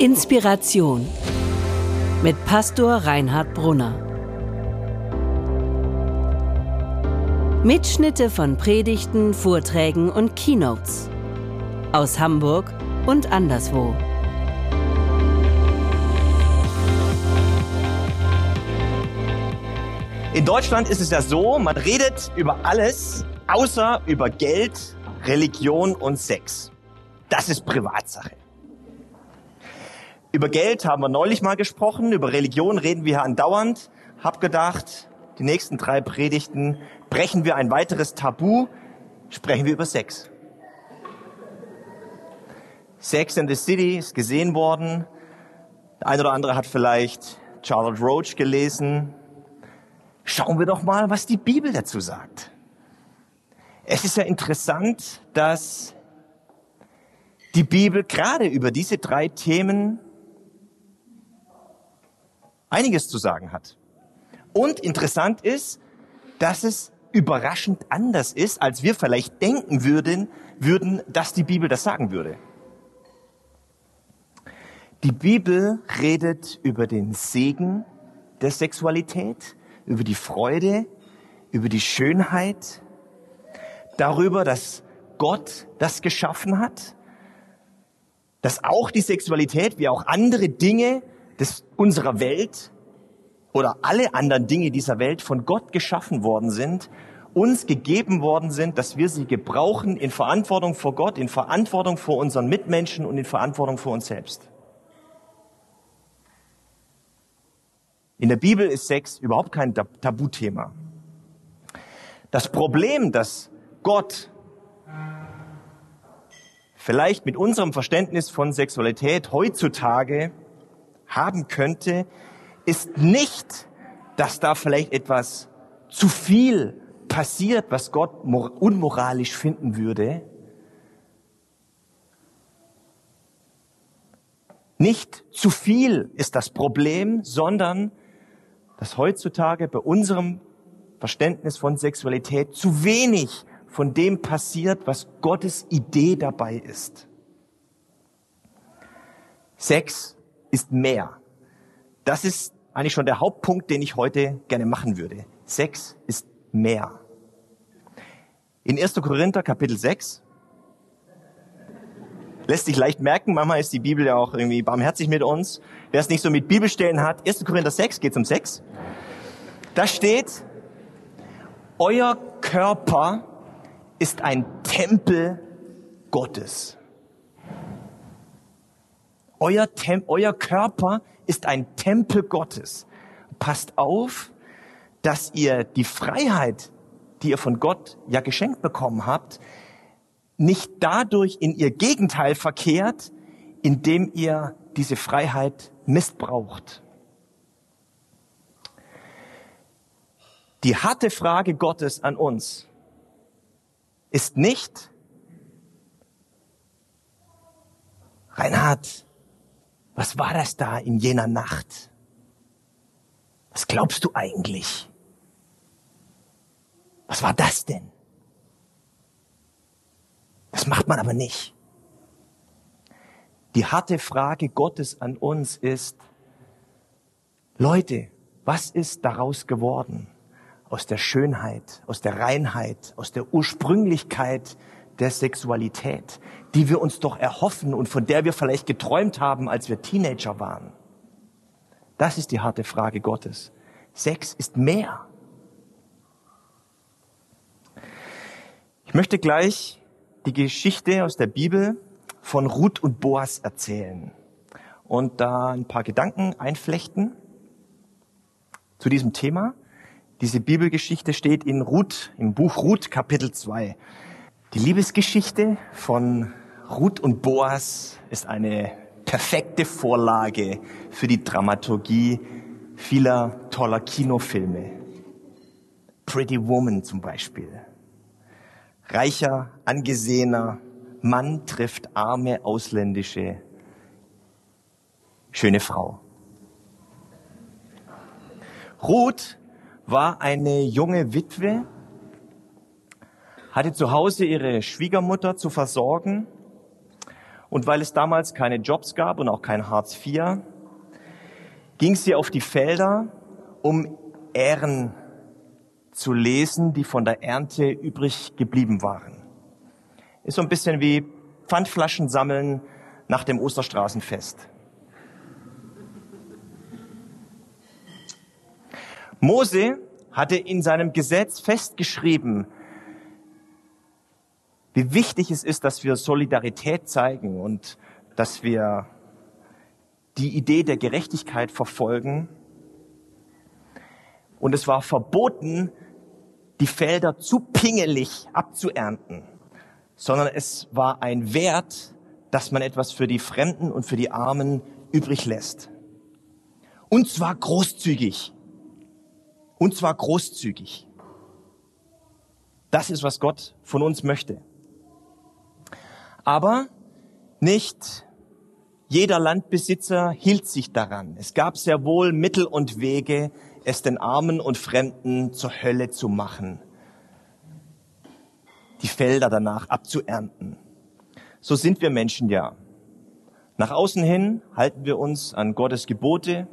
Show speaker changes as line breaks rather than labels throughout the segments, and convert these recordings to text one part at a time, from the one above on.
Inspiration mit Pastor Reinhard Brunner. Mitschnitte von Predigten, Vorträgen und Keynotes aus Hamburg und anderswo.
In Deutschland ist es ja so, man redet über alles, außer über Geld, Religion und Sex. Das ist Privatsache. Über Geld haben wir neulich mal gesprochen, über Religion reden wir andauernd. Hab gedacht, die nächsten drei Predigten brechen wir ein weiteres Tabu, sprechen wir über Sex. Sex in the City ist gesehen worden. Der eine oder andere hat vielleicht Charlotte Roach gelesen. Schauen wir doch mal, was die Bibel dazu sagt. Es ist ja interessant, dass die Bibel gerade über diese drei Themen einiges zu sagen hat. Und interessant ist, dass es überraschend anders ist, als wir vielleicht denken würden, würden, dass die Bibel das sagen würde. Die Bibel redet über den Segen der Sexualität, über die Freude, über die Schönheit, darüber, dass Gott das geschaffen hat, dass auch die Sexualität wie auch andere Dinge des, unserer Welt oder alle anderen Dinge dieser Welt von Gott geschaffen worden sind, uns gegeben worden sind, dass wir sie gebrauchen in Verantwortung vor Gott, in Verantwortung vor unseren Mitmenschen und in Verantwortung vor uns selbst. In der Bibel ist Sex überhaupt kein Tabuthema. Das Problem, das Gott vielleicht mit unserem Verständnis von Sexualität heutzutage haben könnte, ist nicht, dass da vielleicht etwas zu viel passiert, was Gott unmoralisch finden würde. Nicht zu viel ist das Problem, sondern dass heutzutage bei unserem Verständnis von Sexualität zu wenig von dem passiert, was Gottes Idee dabei ist. Sex ist mehr. Das ist eigentlich schon der Hauptpunkt, den ich heute gerne machen würde. Sex ist mehr. In 1. Korinther Kapitel 6 lässt sich leicht merken, manchmal ist die Bibel ja auch irgendwie barmherzig mit uns. Wer es nicht so mit Bibelstellen hat, 1. Korinther 6 geht um Sex. Da steht, euer Körper ist ein Tempel Gottes. Euer, Tem euer Körper ist ein Tempel Gottes. Passt auf, dass ihr die Freiheit, die ihr von Gott ja geschenkt bekommen habt, nicht dadurch in ihr Gegenteil verkehrt, indem ihr diese Freiheit missbraucht. Die harte Frage Gottes an uns ist nicht, Reinhard, was war das da in jener Nacht? Was glaubst du eigentlich? Was war das denn? Das macht man aber nicht. Die harte Frage Gottes an uns ist, Leute, was ist daraus geworden? Aus der Schönheit, aus der Reinheit, aus der Ursprünglichkeit der Sexualität, die wir uns doch erhoffen und von der wir vielleicht geträumt haben, als wir Teenager waren? Das ist die harte Frage Gottes. Sex ist mehr. Ich möchte gleich die Geschichte aus der Bibel von Ruth und Boas erzählen und da ein paar Gedanken einflechten zu diesem Thema. Diese Bibelgeschichte steht in Ruth, im Buch Ruth Kapitel 2. Die Liebesgeschichte von Ruth und Boas ist eine perfekte Vorlage für die Dramaturgie vieler toller Kinofilme. Pretty Woman zum Beispiel. Reicher, angesehener Mann trifft arme, ausländische, schöne Frau. Ruth war eine junge Witwe, hatte zu Hause ihre Schwiegermutter zu versorgen Und weil es damals keine Jobs gab und auch kein Hartz IV, ging sie auf die Felder, um Ähren zu lesen, die von der Ernte übrig geblieben waren. Ist so ein bisschen wie Pfandflaschen sammeln nach dem Osterstraßenfest. Mose hatte in seinem Gesetz festgeschrieben, wie wichtig es ist, dass wir Solidarität zeigen und dass wir die Idee der Gerechtigkeit verfolgen. Und es war verboten, die Felder zu pingelig abzuernten, sondern es war ein Wert, dass man etwas für die Fremden und für die Armen übrig lässt. Und zwar großzügig. Und zwar großzügig. Das ist, was Gott von uns möchte. Aber nicht jeder Landbesitzer hielt sich daran. Es gab sehr wohl Mittel und Wege, es den Armen und Fremden zur Hölle zu machen, die Felder danach abzuernten. So sind wir Menschen ja. Nach außen hin halten wir uns an Gottes Gebote,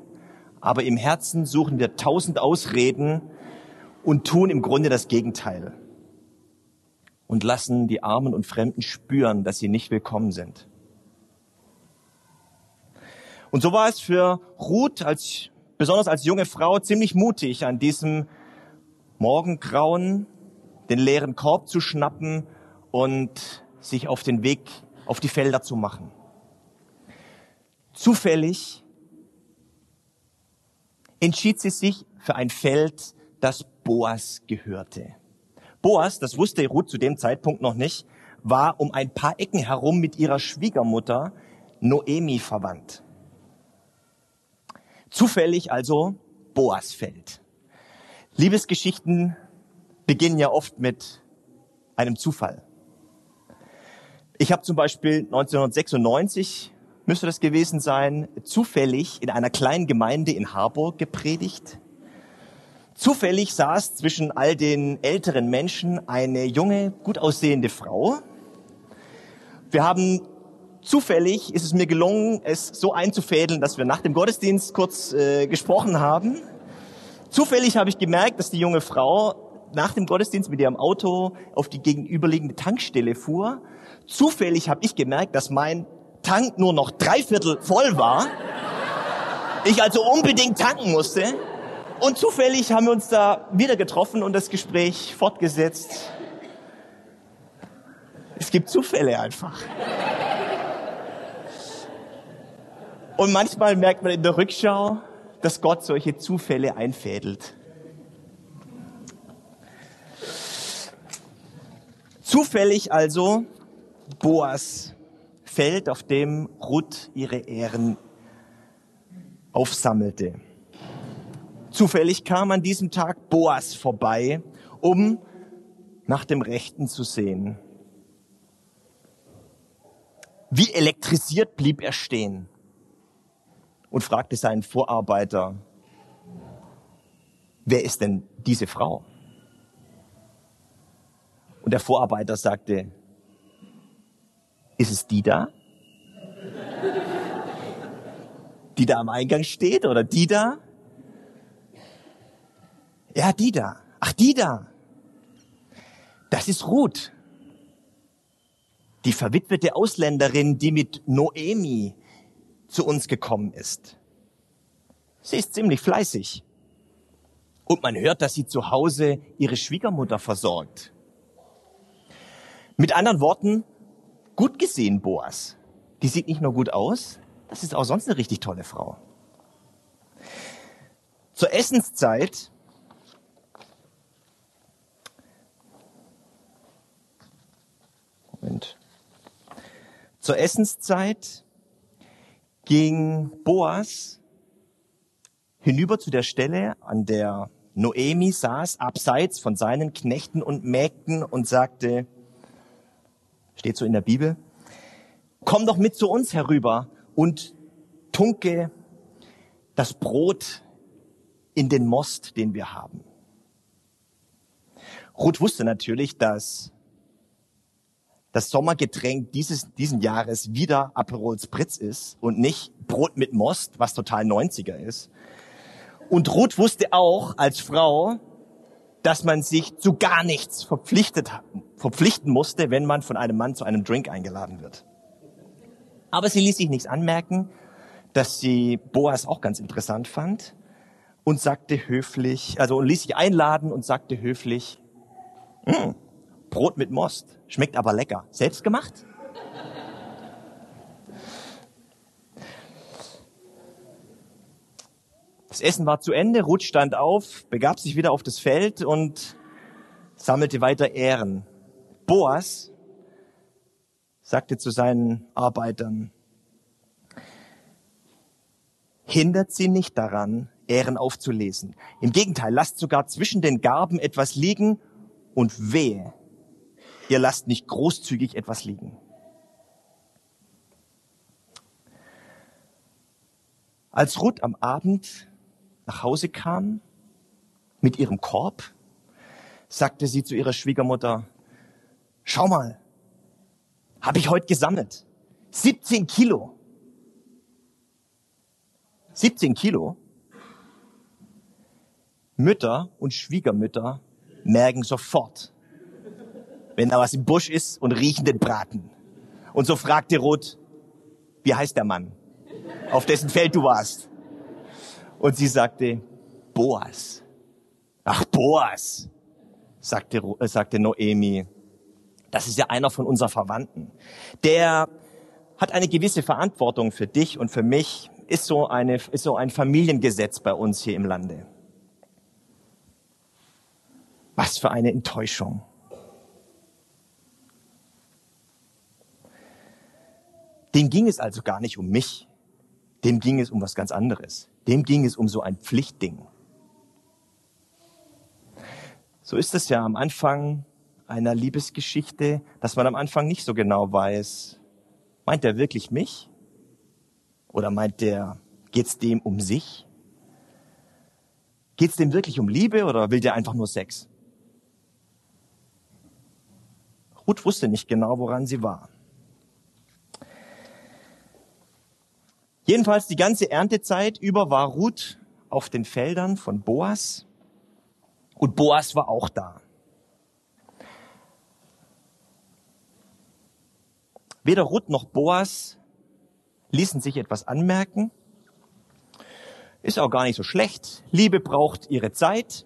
aber im Herzen suchen wir tausend Ausreden und tun im Grunde das Gegenteil und lassen die Armen und Fremden spüren, dass sie nicht willkommen sind. Und so war es für Ruth als, besonders als junge Frau ziemlich mutig, an diesem Morgengrauen den leeren Korb zu schnappen und sich auf den Weg auf die Felder zu machen. Zufällig entschied sie sich für ein Feld, das Boas gehörte. Boas, das wusste Ruth zu dem Zeitpunkt noch nicht, war um ein paar Ecken herum mit ihrer Schwiegermutter Noemi verwandt. Zufällig also Boasfeld. Liebesgeschichten beginnen ja oft mit einem Zufall. Ich habe zum Beispiel 1996 müsste das gewesen sein, zufällig in einer kleinen Gemeinde in Harburg gepredigt. Zufällig saß zwischen all den älteren Menschen eine junge, gut aussehende Frau. Wir haben zufällig, ist es mir gelungen, es so einzufädeln, dass wir nach dem Gottesdienst kurz äh, gesprochen haben. Zufällig habe ich gemerkt, dass die junge Frau nach dem Gottesdienst mit ihrem Auto auf die gegenüberliegende Tankstelle fuhr. Zufällig habe ich gemerkt, dass mein Tank nur noch dreiviertel voll war. Ich also unbedingt tanken musste. Und zufällig haben wir uns da wieder getroffen und das Gespräch fortgesetzt. Es gibt Zufälle einfach. Und manchmal merkt man in der Rückschau, dass Gott solche Zufälle einfädelt. Zufällig also Boas Feld, auf dem Ruth ihre Ehren aufsammelte. Zufällig kam an diesem Tag Boas vorbei, um nach dem Rechten zu sehen. Wie elektrisiert blieb er stehen und fragte seinen Vorarbeiter, wer ist denn diese Frau? Und der Vorarbeiter sagte, ist es die da? Die da am Eingang steht oder die da? Ja, die da. Ach, die da. Das ist Ruth. Die verwitwete Ausländerin, die mit Noemi zu uns gekommen ist. Sie ist ziemlich fleißig. Und man hört, dass sie zu Hause ihre Schwiegermutter versorgt. Mit anderen Worten, Gut gesehen, Boas. Die sieht nicht nur gut aus, das ist auch sonst eine richtig tolle Frau. Zur Essenszeit Zur Essenszeit ging Boas hinüber zu der Stelle, an der Noemi saß, abseits von seinen Knechten und Mägden und sagte, steht so in der Bibel. Komm doch mit zu uns herüber und tunke das Brot in den Most, den wir haben. Ruth wusste natürlich, dass das Sommergetränk dieses, diesen Jahres wieder Aperol Spritz ist und nicht Brot mit Most, was total 90er ist. Und Ruth wusste auch als Frau, dass man sich zu gar nichts verpflichtet, verpflichten musste, wenn man von einem Mann zu einem Drink eingeladen wird. Aber sie ließ sich nichts anmerken, dass sie Boas auch ganz interessant fand und sagte höflich, also ließ sich einladen und sagte höflich, hm, Brot mit Most, schmeckt aber lecker. Selbst gemacht? Das Essen war zu Ende, Ruth stand auf, begab sich wieder auf das Feld und sammelte weiter Ehren. Boas sagte zu seinen Arbeitern, hindert sie nicht daran, Ehren aufzulesen. Im Gegenteil, lasst sogar zwischen den Garben etwas liegen und wehe, ihr lasst nicht großzügig etwas liegen. Als Ruth am Abend nach Hause kam mit ihrem Korb, sagte sie zu ihrer Schwiegermutter, schau mal, habe ich heute gesammelt. 17 Kilo. 17 Kilo. Mütter und Schwiegermütter merken sofort, wenn da was im Busch ist und riechen den Braten. Und so fragte Ruth, wie heißt der Mann, auf dessen Feld du warst? Und sie sagte, Boas. Ach, Boas, sagte, äh, sagte Noemi. Das ist ja einer von unseren Verwandten. Der hat eine gewisse Verantwortung für dich und für mich, ist so, eine, ist so ein Familiengesetz bei uns hier im Lande. Was für eine Enttäuschung. Dem ging es also gar nicht um mich. Dem ging es um was ganz anderes. Dem ging es um so ein Pflichtding. So ist es ja am Anfang einer Liebesgeschichte, dass man am Anfang nicht so genau weiß, meint der wirklich mich? Oder meint der, geht's dem um sich? Geht's dem wirklich um Liebe oder will der einfach nur Sex? Ruth wusste nicht genau, woran sie war. Jedenfalls die ganze Erntezeit über war Ruth auf den Feldern von Boas und Boas war auch da. Weder Ruth noch Boas ließen sich etwas anmerken. Ist auch gar nicht so schlecht. Liebe braucht ihre Zeit.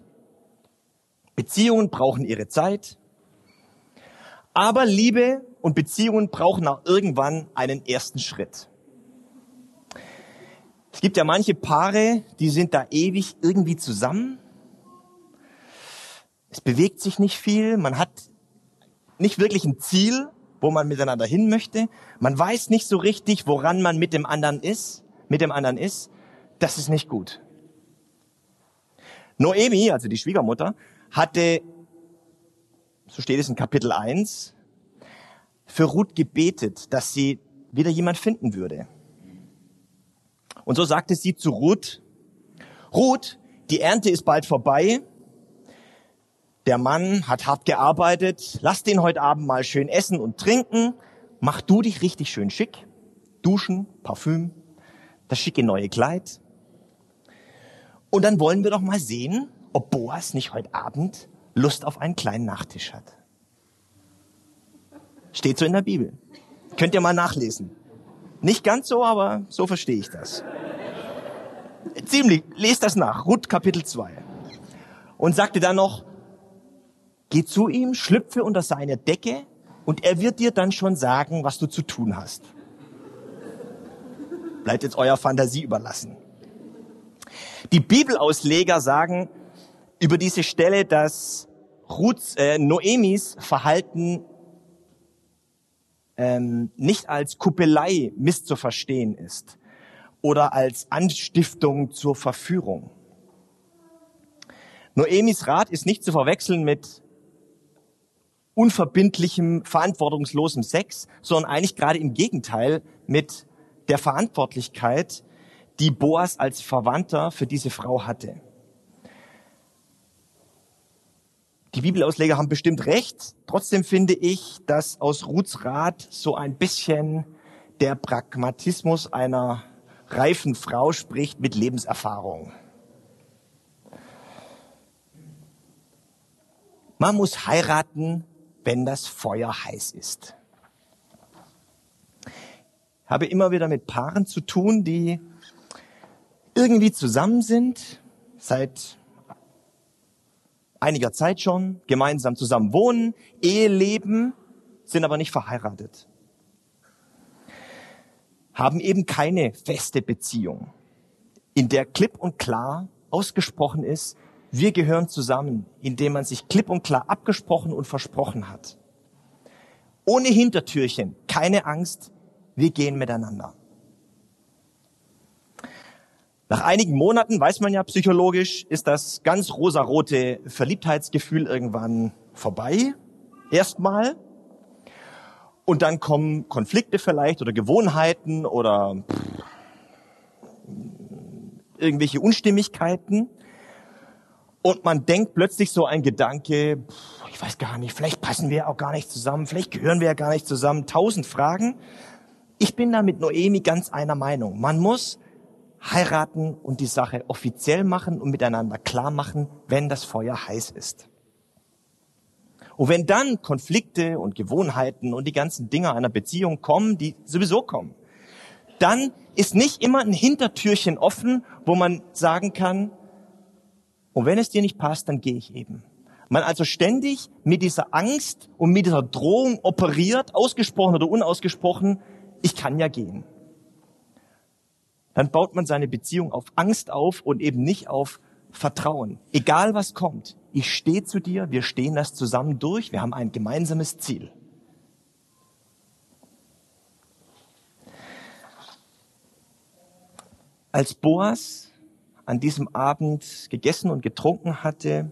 Beziehungen brauchen ihre Zeit. Aber Liebe und Beziehungen brauchen auch irgendwann einen ersten Schritt. Es gibt ja manche Paare, die sind da ewig irgendwie zusammen. Es bewegt sich nicht viel. Man hat nicht wirklich ein Ziel, wo man miteinander hin möchte. Man weiß nicht so richtig, woran man mit dem anderen ist, mit dem anderen ist. Das ist nicht gut. Noemi, also die Schwiegermutter, hatte, so steht es in Kapitel 1, für Ruth gebetet, dass sie wieder jemand finden würde. Und so sagte sie zu Ruth, Ruth, die Ernte ist bald vorbei. Der Mann hat hart gearbeitet. Lass den heute Abend mal schön essen und trinken. Mach du dich richtig schön schick. Duschen, Parfüm, das schicke neue Kleid. Und dann wollen wir doch mal sehen, ob Boas nicht heute Abend Lust auf einen kleinen Nachtisch hat. Steht so in der Bibel. Könnt ihr mal nachlesen. Nicht ganz so, aber so verstehe ich das. Ziemlich, lest das nach, Ruth Kapitel 2. Und sagte dann noch, geh zu ihm, schlüpfe unter seine Decke und er wird dir dann schon sagen, was du zu tun hast. Bleibt jetzt eurer Fantasie überlassen. Die Bibelausleger sagen über diese Stelle, dass Ruths, äh, Noemis Verhalten ähm, nicht als Kuppelei misszuverstehen ist oder als Anstiftung zur Verführung. Noemis Rat ist nicht zu verwechseln mit unverbindlichem, verantwortungslosem Sex, sondern eigentlich gerade im Gegenteil mit der Verantwortlichkeit, die Boas als Verwandter für diese Frau hatte. Die Bibelausleger haben bestimmt recht. Trotzdem finde ich, dass aus Ruths Rat so ein bisschen der Pragmatismus einer reifen Frau spricht mit Lebenserfahrung. Man muss heiraten, wenn das Feuer heiß ist. Ich habe immer wieder mit Paaren zu tun, die irgendwie zusammen sind, seit einiger Zeit schon, gemeinsam zusammen wohnen, Ehe leben, sind aber nicht verheiratet. Haben eben keine feste Beziehung, in der klipp und klar ausgesprochen ist, wir gehören zusammen, indem man sich klipp und klar abgesprochen und versprochen hat. Ohne Hintertürchen, keine Angst, wir gehen miteinander. Nach einigen Monaten, weiß man ja psychologisch, ist das ganz rosarote Verliebtheitsgefühl irgendwann vorbei. Erstmal. Und dann kommen Konflikte vielleicht oder Gewohnheiten oder pff, irgendwelche Unstimmigkeiten. Und man denkt plötzlich so ein Gedanke, pff, ich weiß gar nicht, vielleicht passen wir auch gar nicht zusammen, vielleicht gehören wir ja gar nicht zusammen. Tausend Fragen. Ich bin da mit Noemi ganz einer Meinung. Man muss heiraten und die Sache offiziell machen und miteinander klar machen, wenn das Feuer heiß ist. Und wenn dann Konflikte und Gewohnheiten und die ganzen Dinge einer Beziehung kommen, die sowieso kommen, dann ist nicht immer ein Hintertürchen offen, wo man sagen kann, und wenn es dir nicht passt, dann gehe ich eben. Man also ständig mit dieser Angst und mit dieser Drohung operiert, ausgesprochen oder unausgesprochen, ich kann ja gehen dann baut man seine Beziehung auf Angst auf und eben nicht auf Vertrauen. Egal was kommt, ich stehe zu dir, wir stehen das zusammen durch, wir haben ein gemeinsames Ziel. Als Boas an diesem Abend gegessen und getrunken hatte,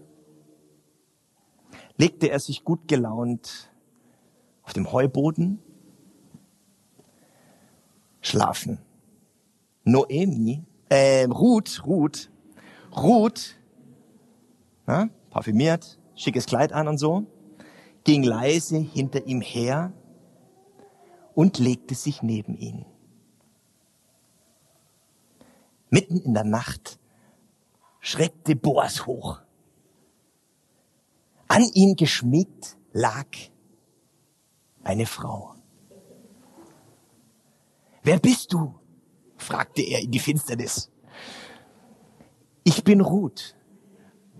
legte er sich gut gelaunt auf dem Heuboden schlafen. Noemi, äh, Ruth, Ruth, Ruth, na, parfümiert, schickes Kleid an und so, ging leise hinter ihm her und legte sich neben ihn. Mitten in der Nacht schreckte Boas hoch. An ihn geschmiegt lag eine Frau. Wer bist du? Fragte er in die Finsternis. Ich bin Ruth.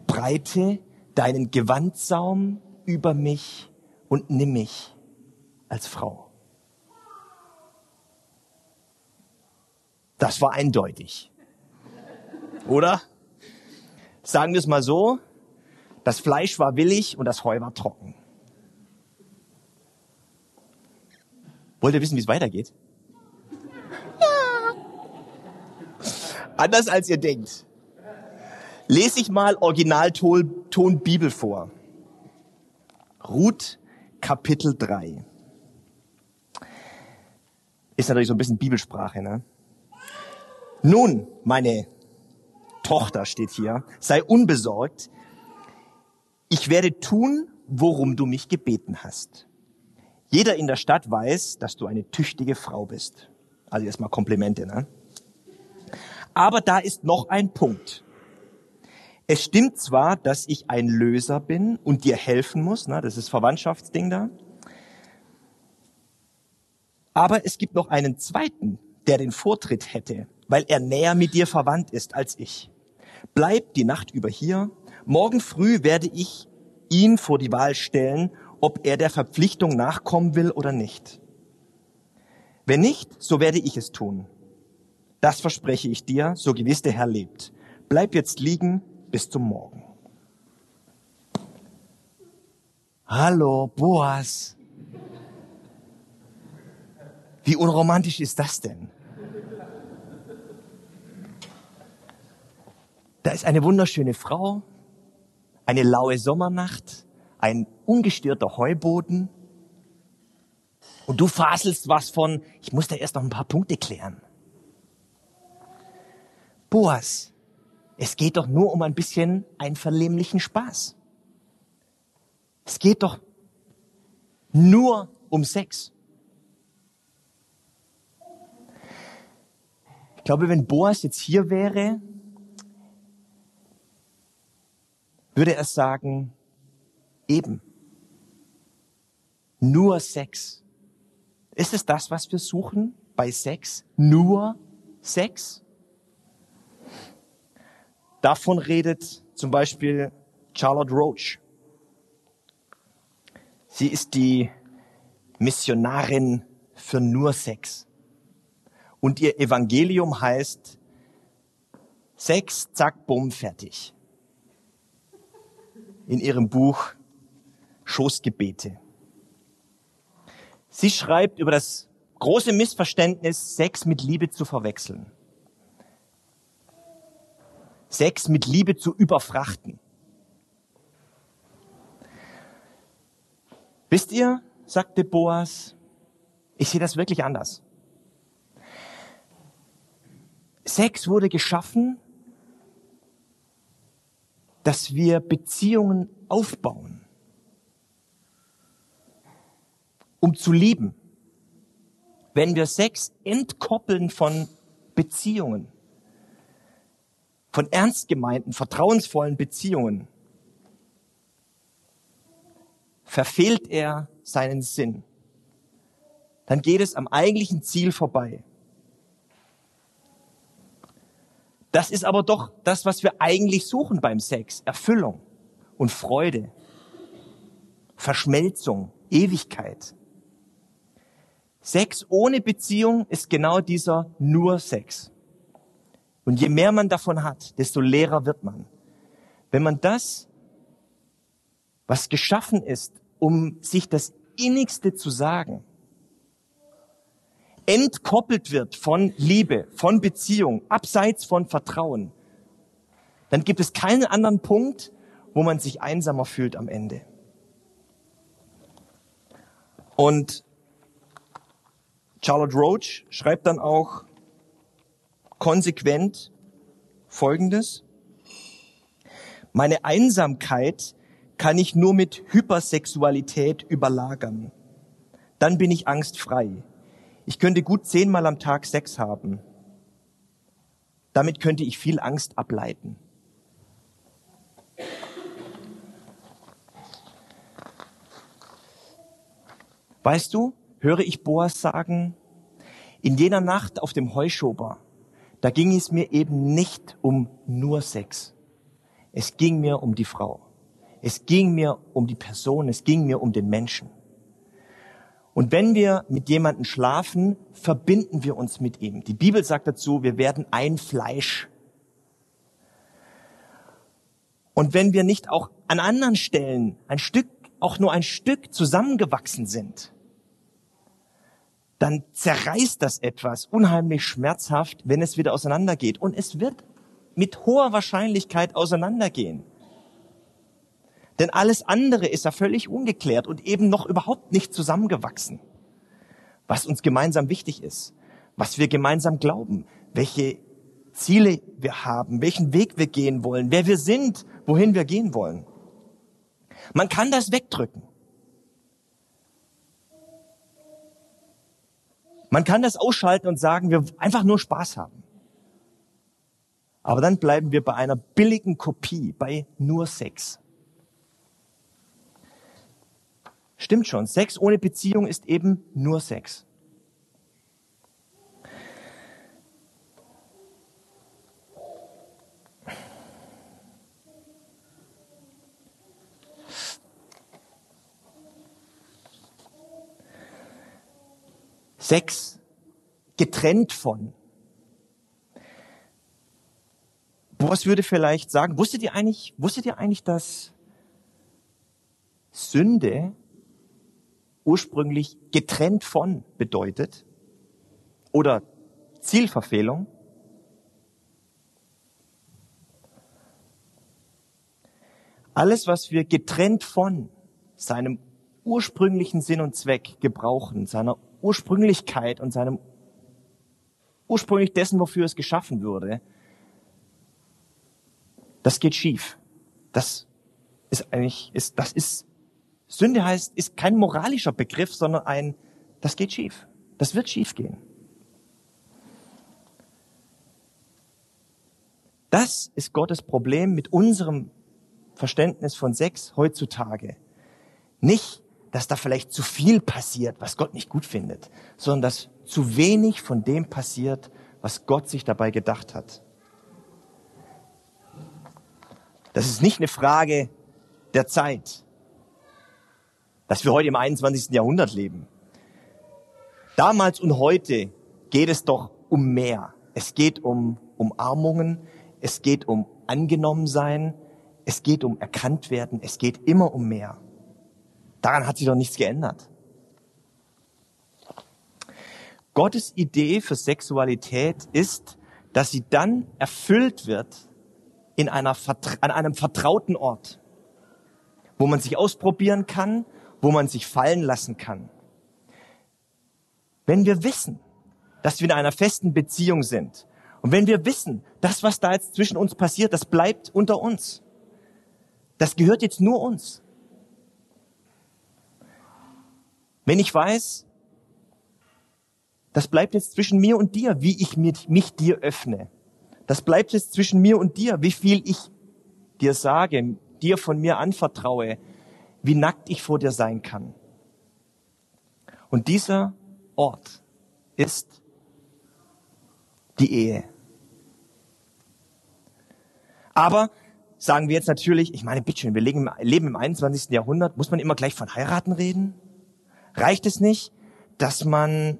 Breite deinen Gewandsaum über mich und nimm mich als Frau. Das war eindeutig. Oder? Sagen wir es mal so, das Fleisch war willig und das Heu war trocken. Wollt ihr wissen, wie es weitergeht? Anders als ihr denkt. Lese ich mal Originalton Bibel vor. Ruth Kapitel 3. Ist natürlich so ein bisschen Bibelsprache, ne? Nun, meine Tochter steht hier, sei unbesorgt. Ich werde tun, worum du mich gebeten hast. Jeder in der Stadt weiß, dass du eine tüchtige Frau bist. Also erstmal Komplimente, ne? Aber da ist noch ein Punkt. Es stimmt zwar, dass ich ein Löser bin und dir helfen muss, ne, das ist Verwandtschaftsding da. Aber es gibt noch einen zweiten, der den Vortritt hätte, weil er näher mit dir verwandt ist als ich. Bleib die Nacht über hier. Morgen früh werde ich ihn vor die Wahl stellen, ob er der Verpflichtung nachkommen will oder nicht. Wenn nicht, so werde ich es tun. Das verspreche ich dir, so gewiss der Herr lebt. Bleib jetzt liegen bis zum Morgen. Hallo, Boas. Wie unromantisch ist das denn? Da ist eine wunderschöne Frau, eine laue Sommernacht, ein ungestörter Heuboden. Und du faselst was von, ich muss da erst noch ein paar Punkte klären. Boas, es geht doch nur um ein bisschen einvernehmlichen Spaß. Es geht doch nur um Sex. Ich glaube, wenn Boas jetzt hier wäre, würde er sagen, eben, nur Sex. Ist es das, was wir suchen bei Sex? Nur Sex? Davon redet zum Beispiel Charlotte Roach. Sie ist die Missionarin für nur Sex. Und ihr Evangelium heißt Sex, zack, bumm, fertig. In ihrem Buch Schoßgebete. Sie schreibt über das große Missverständnis, Sex mit Liebe zu verwechseln. Sex mit Liebe zu überfrachten. Wisst ihr, sagte Boas, ich sehe das wirklich anders. Sex wurde geschaffen, dass wir Beziehungen aufbauen, um zu lieben. Wenn wir Sex entkoppeln von Beziehungen, von ernst gemeinten, vertrauensvollen Beziehungen, verfehlt er seinen Sinn. Dann geht es am eigentlichen Ziel vorbei. Das ist aber doch das, was wir eigentlich suchen beim Sex. Erfüllung und Freude. Verschmelzung, Ewigkeit. Sex ohne Beziehung ist genau dieser nur Sex. Und je mehr man davon hat, desto leerer wird man. Wenn man das, was geschaffen ist, um sich das Innigste zu sagen, entkoppelt wird von Liebe, von Beziehung, abseits von Vertrauen, dann gibt es keinen anderen Punkt, wo man sich einsamer fühlt am Ende. Und Charlotte Roach schreibt dann auch konsequent Folgendes. Meine Einsamkeit kann ich nur mit Hypersexualität überlagern. Dann bin ich angstfrei. Ich könnte gut zehnmal am Tag Sex haben. Damit könnte ich viel Angst ableiten. Weißt du, höre ich Boas sagen, in jener Nacht auf dem Heuschober, da ging es mir eben nicht um nur Sex. Es ging mir um die Frau. Es ging mir um die Person, es ging mir um den Menschen. Und wenn wir mit jemandem schlafen, verbinden wir uns mit ihm. Die Bibel sagt dazu, wir werden ein Fleisch. Und wenn wir nicht auch an anderen Stellen ein Stück, auch nur ein Stück zusammengewachsen sind, dann zerreißt das etwas unheimlich schmerzhaft, wenn es wieder auseinandergeht. Und es wird mit hoher Wahrscheinlichkeit auseinandergehen. Denn alles andere ist ja völlig ungeklärt und eben noch überhaupt nicht zusammengewachsen. Was uns gemeinsam wichtig ist, was wir gemeinsam glauben, welche Ziele wir haben, welchen Weg wir gehen wollen, wer wir sind, wohin wir gehen wollen. Man kann das wegdrücken. Man kann das ausschalten und sagen, wir einfach nur Spaß haben. Aber dann bleiben wir bei einer billigen Kopie, bei nur Sex. Stimmt schon, Sex ohne Beziehung ist eben nur Sex. Sex getrennt von. Boas würde vielleicht sagen, wusstet ihr eigentlich, wusstet ihr eigentlich, dass Sünde ursprünglich getrennt von bedeutet oder Zielverfehlung. Alles, was wir getrennt von seinem ursprünglichen Sinn und Zweck gebrauchen, seiner Ursprünglichkeit und seinem ursprünglich dessen, wofür es geschaffen wurde, das geht schief. Das ist eigentlich, ist, das ist Sünde heißt, ist kein moralischer Begriff, sondern ein, das geht schief. Das wird schief gehen. Das ist Gottes Problem mit unserem Verständnis von Sex heutzutage. Nicht, dass da vielleicht zu viel passiert, was Gott nicht gut findet, sondern dass zu wenig von dem passiert, was Gott sich dabei gedacht hat. Das ist nicht eine Frage der Zeit, dass wir heute im 21. Jahrhundert leben. Damals und heute geht es doch um mehr. Es geht um Umarmungen, es geht um angenommen sein, es geht um erkannt werden, es geht immer um mehr. Daran hat sich doch nichts geändert. Gottes Idee für Sexualität ist, dass sie dann erfüllt wird in einer, an einem vertrauten Ort, wo man sich ausprobieren kann, wo man sich fallen lassen kann. Wenn wir wissen, dass wir in einer festen Beziehung sind und wenn wir wissen, das, was da jetzt zwischen uns passiert, das bleibt unter uns. Das gehört jetzt nur uns. Wenn ich weiß, das bleibt jetzt zwischen mir und dir, wie ich mich dir öffne. Das bleibt jetzt zwischen mir und dir, wie viel ich dir sage, dir von mir anvertraue, wie nackt ich vor dir sein kann. Und dieser Ort ist die Ehe. Aber sagen wir jetzt natürlich, ich meine, bitteschön, wir leben im 21. Jahrhundert, muss man immer gleich von heiraten reden? Reicht es nicht, dass man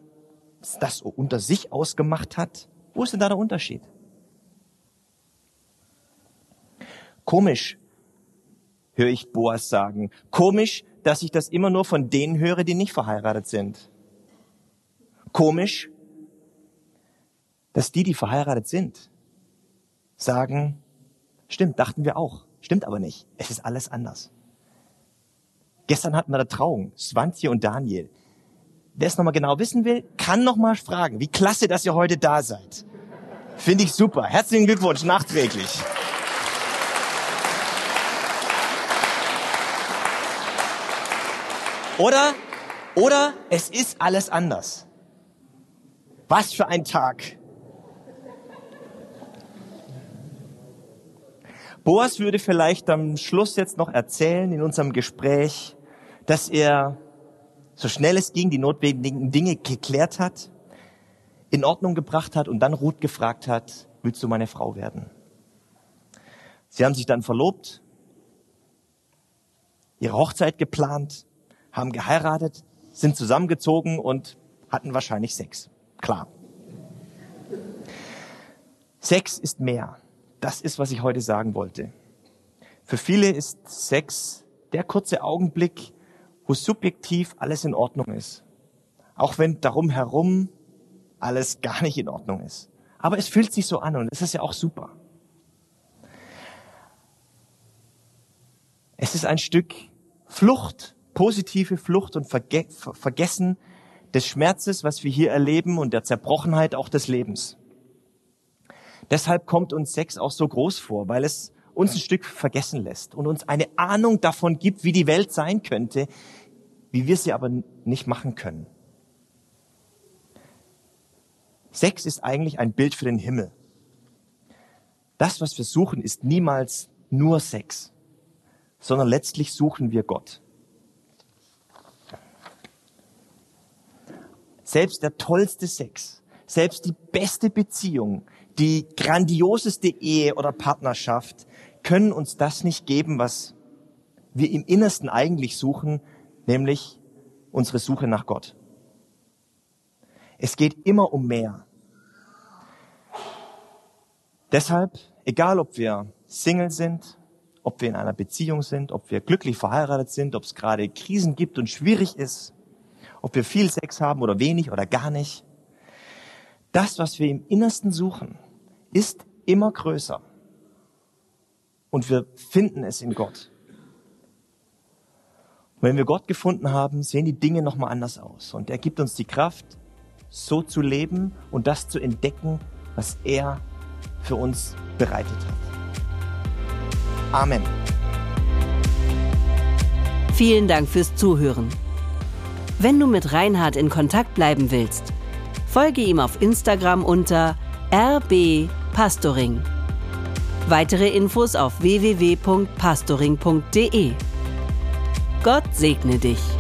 das unter sich ausgemacht hat? Wo ist denn da der Unterschied? Komisch, höre ich Boas sagen. Komisch, dass ich das immer nur von denen höre, die nicht verheiratet sind. Komisch, dass die, die verheiratet sind, sagen, stimmt, dachten wir auch, stimmt aber nicht. Es ist alles anders. Gestern hatten wir eine Trauung, Svantje und Daniel. Wer es nochmal genau wissen will, kann nochmal fragen. Wie klasse, dass ihr heute da seid. Finde ich super. Herzlichen Glückwunsch nachträglich. Oder, oder es ist alles anders. Was für ein Tag. Boas würde vielleicht am Schluss jetzt noch erzählen in unserem Gespräch, dass er so schnell es ging die notwendigen Dinge geklärt hat, in Ordnung gebracht hat und dann Ruth gefragt hat, willst du meine Frau werden? Sie haben sich dann verlobt, ihre Hochzeit geplant haben geheiratet, sind zusammengezogen und hatten wahrscheinlich Sex. Klar. Sex ist mehr. Das ist, was ich heute sagen wollte. Für viele ist Sex der kurze Augenblick, wo subjektiv alles in Ordnung ist. Auch wenn darum herum alles gar nicht in Ordnung ist. Aber es fühlt sich so an und es ist ja auch super. Es ist ein Stück Flucht positive Flucht und Verge Vergessen des Schmerzes, was wir hier erleben und der Zerbrochenheit auch des Lebens. Deshalb kommt uns Sex auch so groß vor, weil es uns ein Stück vergessen lässt und uns eine Ahnung davon gibt, wie die Welt sein könnte, wie wir sie aber nicht machen können. Sex ist eigentlich ein Bild für den Himmel. Das, was wir suchen, ist niemals nur Sex, sondern letztlich suchen wir Gott. Selbst der tollste Sex, selbst die beste Beziehung, die grandioseste Ehe oder Partnerschaft können uns das nicht geben, was wir im Innersten eigentlich suchen, nämlich unsere Suche nach Gott. Es geht immer um mehr. Deshalb, egal ob wir Single sind, ob wir in einer Beziehung sind, ob wir glücklich verheiratet sind, ob es gerade Krisen gibt und schwierig ist, ob wir viel Sex haben oder wenig oder gar nicht. Das, was wir im Innersten suchen, ist immer größer. Und wir finden es in Gott. Und wenn wir Gott gefunden haben, sehen die Dinge nochmal anders aus. Und er gibt uns die Kraft, so zu leben und das zu entdecken, was er für uns bereitet hat. Amen.
Vielen Dank fürs Zuhören. Wenn du mit Reinhard in Kontakt bleiben willst, folge ihm auf Instagram unter rbpastoring. Weitere Infos auf www.pastoring.de. Gott segne dich.